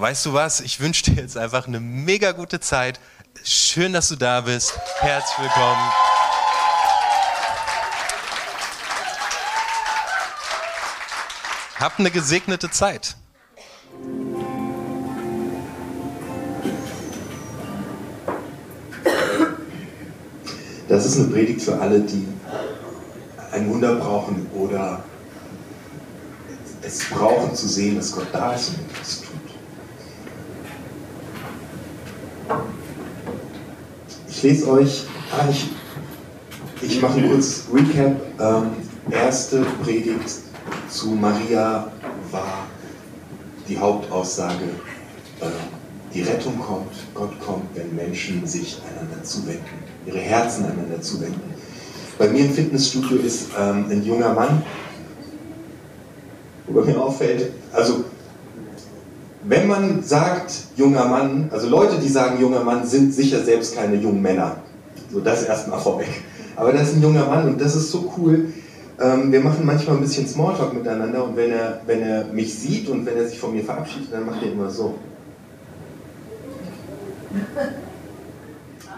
weißt du was? Ich wünsche dir jetzt einfach eine mega gute Zeit. Schön, dass du da bist. Herzlich willkommen. Habt eine gesegnete Zeit. Das ist eine Predigt für alle, die ein Wunder brauchen oder es brauchen zu sehen, dass Gott da ist und etwas tut. Ich lese euch, ah, ich, ich mache ein kurzes Recap. Ähm, erste Predigt zu Maria war die Hauptaussage, äh, die Rettung kommt, Gott kommt, wenn Menschen sich einander zuwenden, ihre Herzen einander zuwenden. Bei mir im Fitnessstudio ist ähm, ein junger Mann, wo mir auffällt, also wenn man sagt, junger Mann, also Leute, die sagen, junger Mann, sind sicher selbst keine jungen Männer. So, das erstmal vorweg. Aber das ist ein junger Mann und das ist so cool. Ähm, wir machen manchmal ein bisschen Smalltalk miteinander und wenn er, wenn er mich sieht und wenn er sich von mir verabschiedet, dann macht er immer so.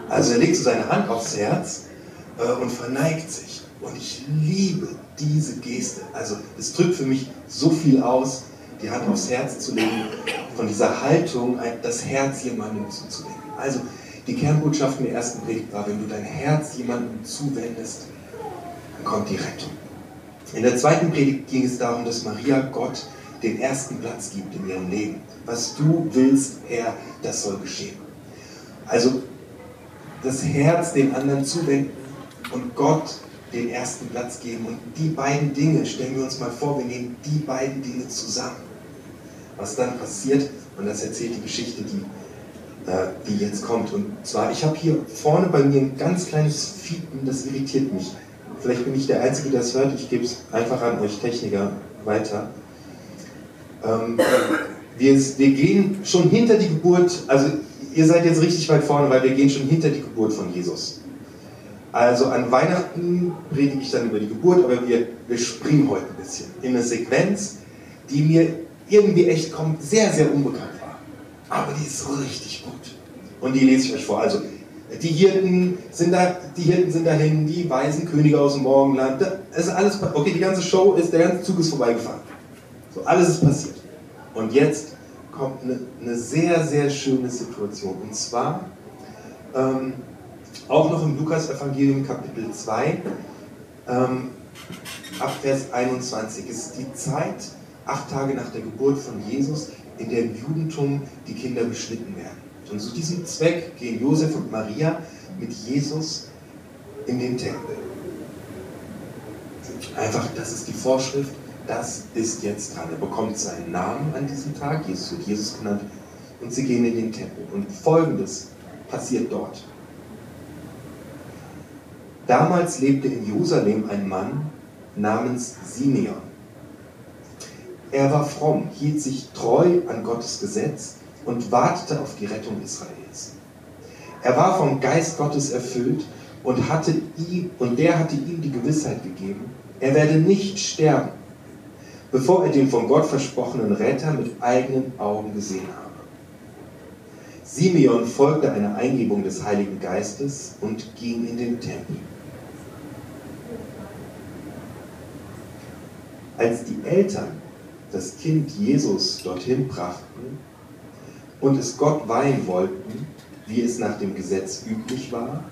Also er legt so seine Hand aufs Herz äh, und verneigt sich. Und ich liebe diese Geste. Also es drückt für mich so viel aus die Hand aufs Herz zu legen, von dieser Haltung das Herz jemandem zuzuwenden. Also die Kernbotschaft der ersten Predigt war, wenn du dein Herz jemandem zuwendest, dann kommt die Rettung. In der zweiten Predigt ging es darum, dass Maria Gott den ersten Platz gibt in ihrem Leben. Was du willst, Herr, das soll geschehen. Also das Herz den anderen zuwenden und Gott den ersten Platz geben. Und die beiden Dinge, stellen wir uns mal vor, wir nehmen die beiden Dinge zusammen was dann passiert. Und das erzählt die Geschichte, die, äh, die jetzt kommt. Und zwar, ich habe hier vorne bei mir ein ganz kleines Fiepen, das irritiert mich. Vielleicht bin ich der Einzige, der es hört. Ich gebe es einfach an euch Techniker weiter. Ähm, wir, wir gehen schon hinter die Geburt, also ihr seid jetzt richtig weit vorne, weil wir gehen schon hinter die Geburt von Jesus. Also an Weihnachten predige ich dann über die Geburt, aber wir, wir springen heute ein bisschen in eine Sequenz, die mir irgendwie echt kommt, sehr, sehr unbekannt war. Aber die ist so richtig gut. Und die lese ich euch vor. Also, die Hirten sind da, die Hirten sind dahin, die weisen Könige aus dem Morgenland. Das ist alles, okay, die ganze Show ist, der ganze Zug ist vorbeigefahren. So, alles ist passiert. Und jetzt kommt eine, eine sehr, sehr schöne Situation. Und zwar ähm, auch noch im Lukas-Evangelium Kapitel 2, ähm, ab Vers 21 ist die Zeit, acht Tage nach der Geburt von Jesus, in der im Judentum die Kinder beschnitten werden. Und zu diesem Zweck gehen Josef und Maria mit Jesus in den Tempel. Einfach, das ist die Vorschrift, das ist jetzt dran. Er bekommt seinen Namen an diesem Tag, Jesus wird Jesus genannt, und sie gehen in den Tempel. Und folgendes passiert dort. Damals lebte in Jerusalem ein Mann namens Simeon. Er war fromm, hielt sich treu an Gottes Gesetz und wartete auf die Rettung Israels. Er war vom Geist Gottes erfüllt und, hatte ihm, und der hatte ihm die Gewissheit gegeben, er werde nicht sterben, bevor er den von Gott versprochenen Retter mit eigenen Augen gesehen habe. Simeon folgte einer Eingebung des Heiligen Geistes und ging in den Tempel. Als die Eltern das Kind Jesus dorthin brachten und es Gott weihen wollten, wie es nach dem Gesetz üblich war,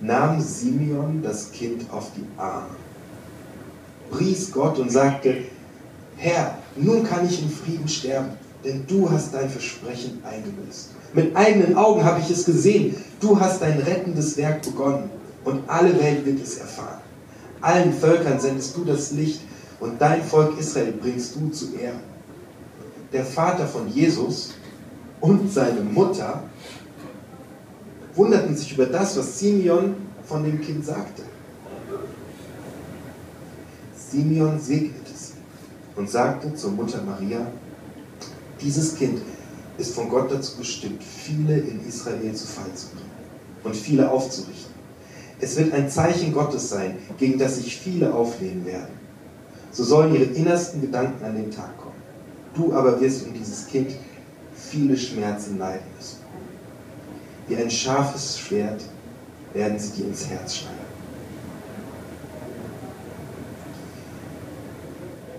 nahm Simeon das Kind auf die Arme, pries Gott und sagte, Herr, nun kann ich in Frieden sterben, denn du hast dein Versprechen eingelöst. Mit eigenen Augen habe ich es gesehen. Du hast dein rettendes Werk begonnen und alle Welt wird es erfahren. Allen Völkern sendest du das Licht und dein Volk Israel bringst du zu Ehren. Der Vater von Jesus, und seine Mutter wunderten sich über das, was Simeon von dem Kind sagte. Simeon segnete sie und sagte zur Mutter Maria, dieses Kind ist von Gott dazu bestimmt, viele in Israel zu Fall zu bringen und viele aufzurichten. Es wird ein Zeichen Gottes sein, gegen das sich viele auflehnen werden. So sollen ihre innersten Gedanken an den Tag kommen. Du aber wirst um dieses Kind viele Schmerzen leiden müssen. Wie ein scharfes Schwert werden sie dir ins Herz schneiden.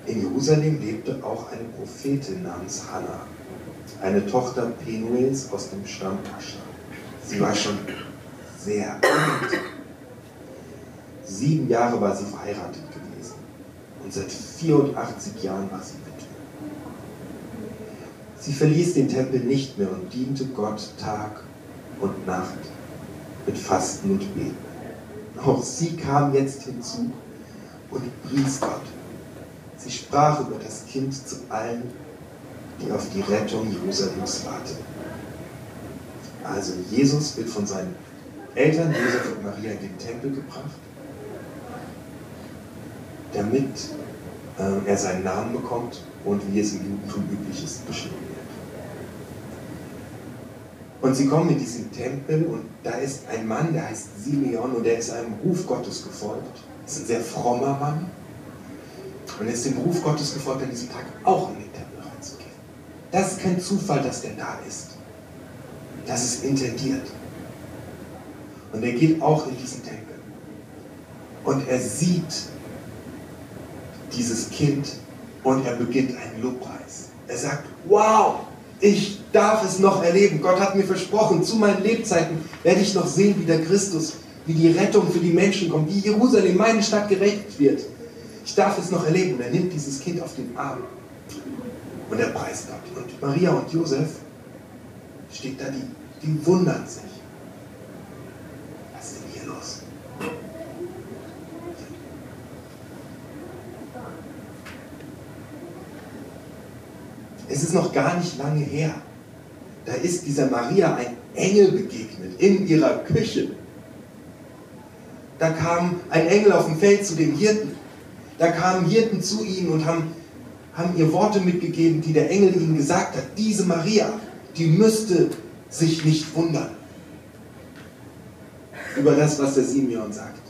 In Jerusalem lebte auch eine Prophetin namens Hannah, eine Tochter Penuels aus dem Stamm Ascher. Sie war schon sehr alt. Sieben Jahre war sie verheiratet gewesen und seit 84 Jahren war sie Witwe. Sie verließ den Tempel nicht mehr und diente Gott Tag und Nacht mit Fasten und Beten. Auch sie kam jetzt hinzu und pries Gott. Sie sprach über das Kind zu allen, die auf die Rettung Jerusalems warteten. Also Jesus wird von seinen Eltern Josef und Maria in den Tempel gebracht, damit äh, er seinen Namen bekommt und wie es im Judentum üblich ist, beschrieben wird. Und sie kommen in diesen Tempel und da ist ein Mann, der heißt Simeon und der ist einem Ruf Gottes gefolgt. Das ist ein sehr frommer Mann. Und er ist dem Ruf Gottes gefolgt, an diesem Tag auch in den Tempel reinzugehen. Das ist kein Zufall, dass der da ist. Das ist intendiert. Und er geht auch in diesen Tempel. Und er sieht dieses Kind und er beginnt einen Lobpreis. Er sagt, wow, ich darf es noch erleben. Gott hat mir versprochen, zu meinen Lebzeiten werde ich noch sehen, wie der Christus, wie die Rettung für die Menschen kommt, wie Jerusalem, meine Stadt, gerecht wird. Ich darf es noch erleben. Und er nimmt dieses Kind auf den Arm und er preist Gott. Und Maria und Josef steht da, die, die wundern sich. Was ist denn hier los? Es ist noch gar nicht lange her. Da ist dieser Maria ein Engel begegnet in ihrer Küche. Da kam ein Engel auf dem Feld zu den Hirten. Da kamen Hirten zu ihnen und haben, haben ihr Worte mitgegeben, die der Engel ihnen gesagt hat. Diese Maria, die müsste sich nicht wundern über das, was der Simeon sagt.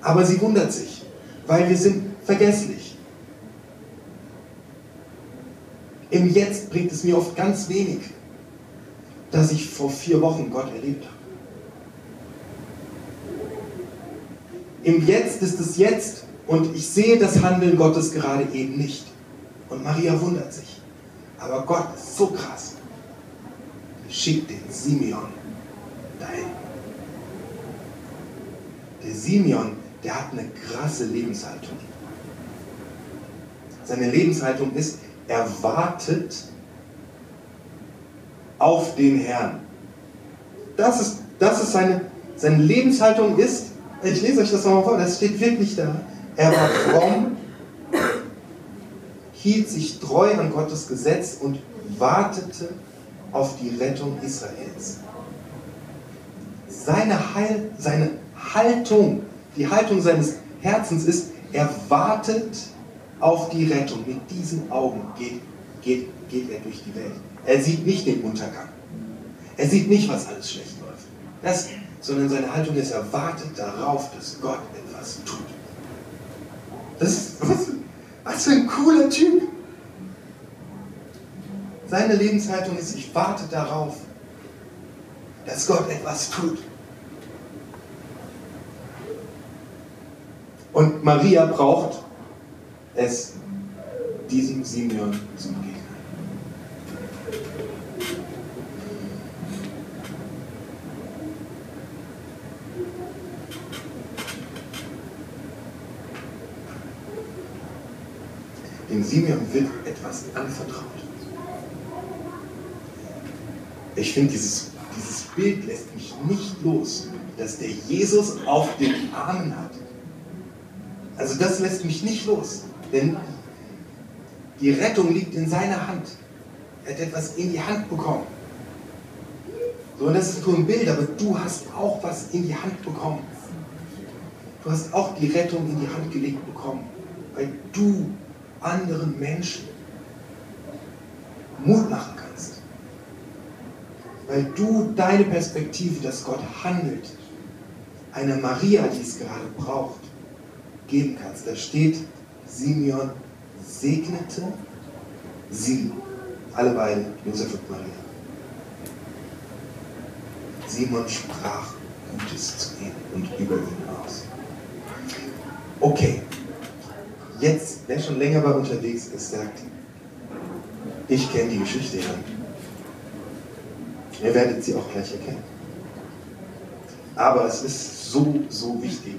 Aber sie wundert sich, weil wir sind vergesslich. Im Jetzt bringt es mir oft ganz wenig, dass ich vor vier Wochen Gott erlebt habe. Im Jetzt ist es jetzt und ich sehe das Handeln Gottes gerade eben nicht. Und Maria wundert sich. Aber Gott ist so krass. Schickt den Simeon dahin. Der Simeon, der hat eine krasse Lebenshaltung. Seine Lebenshaltung ist, er wartet auf den Herrn. Das ist, das ist seine, seine Lebenshaltung ist, ich lese euch das nochmal vor, das steht wirklich da. Er war fromm, hielt sich treu an Gottes Gesetz und wartete auf die Rettung Israels. Seine, Heil, seine Haltung, die Haltung seines Herzens ist, er wartet auf die Rettung. Mit diesen Augen geht, geht, geht er durch die Welt. Er sieht nicht den Untergang. Er sieht nicht, was alles schlecht läuft. Das sondern seine Haltung ist, er wartet darauf, dass Gott etwas tut. Das was, was für ein cooler Typ. Seine Lebenshaltung ist, ich warte darauf, dass Gott etwas tut. Und Maria braucht es, diesem Simeon zu begegnen. Dem Simeon wird etwas anvertraut. Ich finde, dieses, dieses Bild lässt mich nicht los, dass der Jesus auf den Armen hat. Also das lässt mich nicht los, denn die Rettung liegt in seiner Hand. Er hat etwas in die Hand bekommen. So, und das ist nur ein Bild, aber du hast auch was in die Hand bekommen. Du hast auch die Rettung in die Hand gelegt bekommen, weil du anderen Menschen Mut machen kannst. Weil du deine Perspektive, dass Gott handelt, einer Maria, die es gerade braucht, geben kannst. Da steht, Simeon segnete sie, alle beiden, Josef und Maria. Simon sprach Gutes zu ihm und über ihn aus. Okay, jetzt, wer schon länger bei unterwegs ist, sagt, ich kenne die Geschichte ja. Ihr werdet sie auch gleich erkennen. Aber es ist so, so wichtig.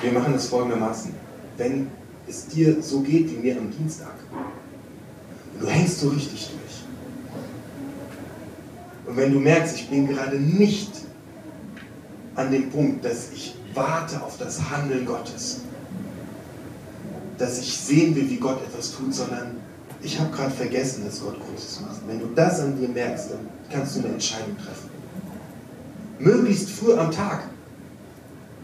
Wir machen es folgendermaßen. Wenn es dir so geht wie mir am Dienstag, du hängst so richtig durch, und wenn du merkst, ich bin gerade nicht an dem Punkt, dass ich warte auf das Handeln Gottes, dass ich sehen will, wie Gott etwas tut, sondern ich habe gerade vergessen, dass Gott Großes macht. Wenn du das an dir merkst, dann kannst du eine Entscheidung treffen. Möglichst früh am Tag,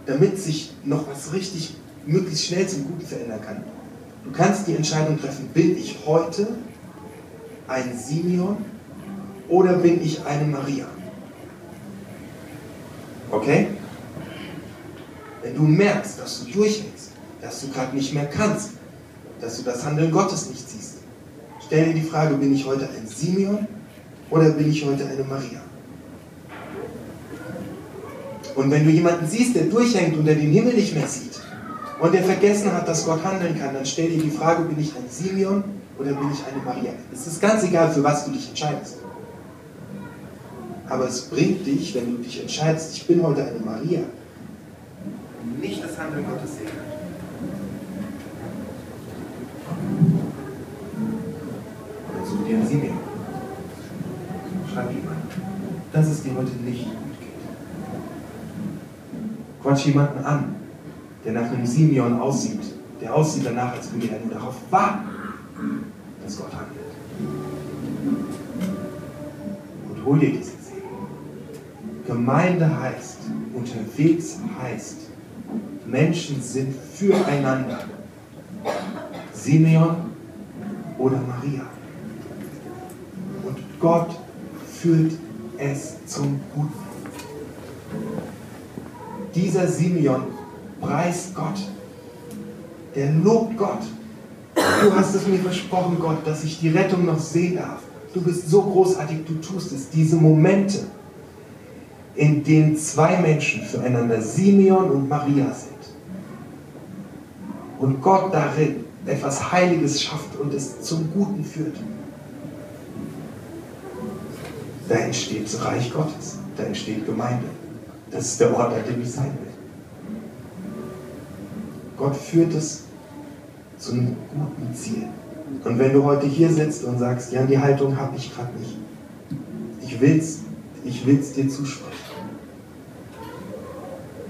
damit sich noch was richtig, möglichst schnell zum Guten verändern kann. Du kannst die Entscheidung treffen, bin ich heute ein Simeon oder bin ich eine Maria? Okay? Wenn du merkst, dass du durchhängst, dass du gerade nicht mehr kannst, dass du das Handeln Gottes nicht siehst, stell dir die Frage, bin ich heute ein Simeon oder bin ich heute eine Maria? Und wenn du jemanden siehst, der durchhängt und der den Himmel nicht mehr sieht und der vergessen hat, dass Gott handeln kann, dann stell dir die Frage, bin ich ein Simeon oder bin ich eine Maria? Es ist ganz egal, für was du dich entscheidest. Aber es bringt dich, wenn du dich entscheidest, ich bin heute eine Maria, nicht das Handeln Gottes sehen. Oder such dir ein Simeon. Schreib ihm an, dass es dir heute nicht gut geht. Quatsch jemanden an, der nach einem Simeon aussieht, der aussieht danach, als würde er nur darauf warten, dass Gott handelt. Und hol dir diese Gemeinde heißt, unterwegs heißt, Menschen sind füreinander. Simeon oder Maria. Und Gott führt es zum Guten. Dieser Simeon preist Gott. Der lobt Gott. Du hast es mir versprochen, Gott, dass ich die Rettung noch sehen darf. Du bist so großartig, du tust es. Diese Momente, in dem zwei Menschen füreinander Simeon und Maria sind. Und Gott darin etwas Heiliges schafft und es zum Guten führt. Da entsteht das Reich Gottes, da entsteht Gemeinde. Das ist der Ort, an dem ich sein will. Gott führt es zu einem guten Ziel. Und wenn du heute hier sitzt und sagst, ja, die Haltung habe ich gerade nicht, ich will es ich will's dir zusprechen.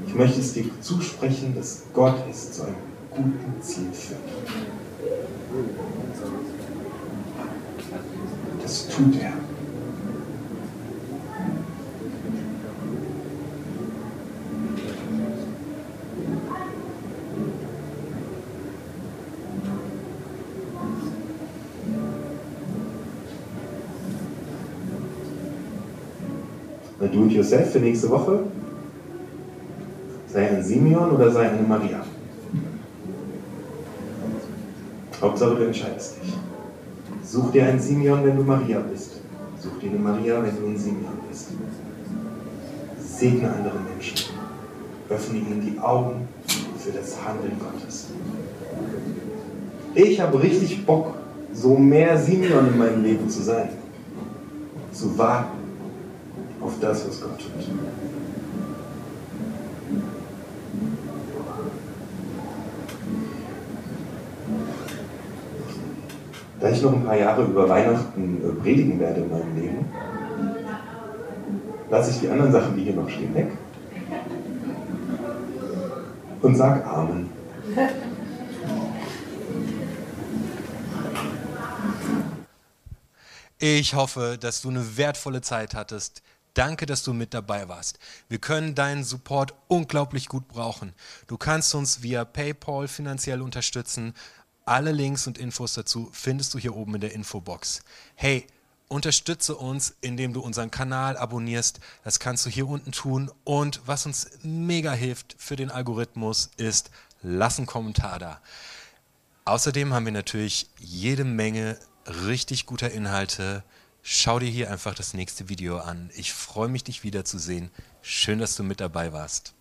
Ich möchte es dir zusprechen, dass Gott es zu einem guten Ziel führt. Das tut er. Do it yourself für nächste Woche Sei ein Simeon oder sei eine Maria. Hauptsache du entscheidest dich. Such dir einen Simeon, wenn du Maria bist. Such dir eine Maria, wenn du ein Simeon bist. Segne andere Menschen. Öffne ihnen die Augen für das Handeln Gottes. Ich habe richtig Bock, so mehr Simeon in meinem Leben zu sein. Zu warten auf das, was Gott tut. Da ich noch ein paar Jahre über Weihnachten äh, predigen werde in meinem Leben, lasse ich die anderen Sachen, die hier noch stehen, weg und sag Amen. Ich hoffe, dass du eine wertvolle Zeit hattest. Danke, dass du mit dabei warst. Wir können deinen Support unglaublich gut brauchen. Du kannst uns via PayPal finanziell unterstützen. Alle Links und Infos dazu findest du hier oben in der Infobox. Hey, unterstütze uns, indem du unseren Kanal abonnierst. Das kannst du hier unten tun. Und was uns mega hilft für den Algorithmus ist, lass einen Kommentar da. Außerdem haben wir natürlich jede Menge richtig guter Inhalte. Schau dir hier einfach das nächste Video an. Ich freue mich, dich wiederzusehen. Schön, dass du mit dabei warst.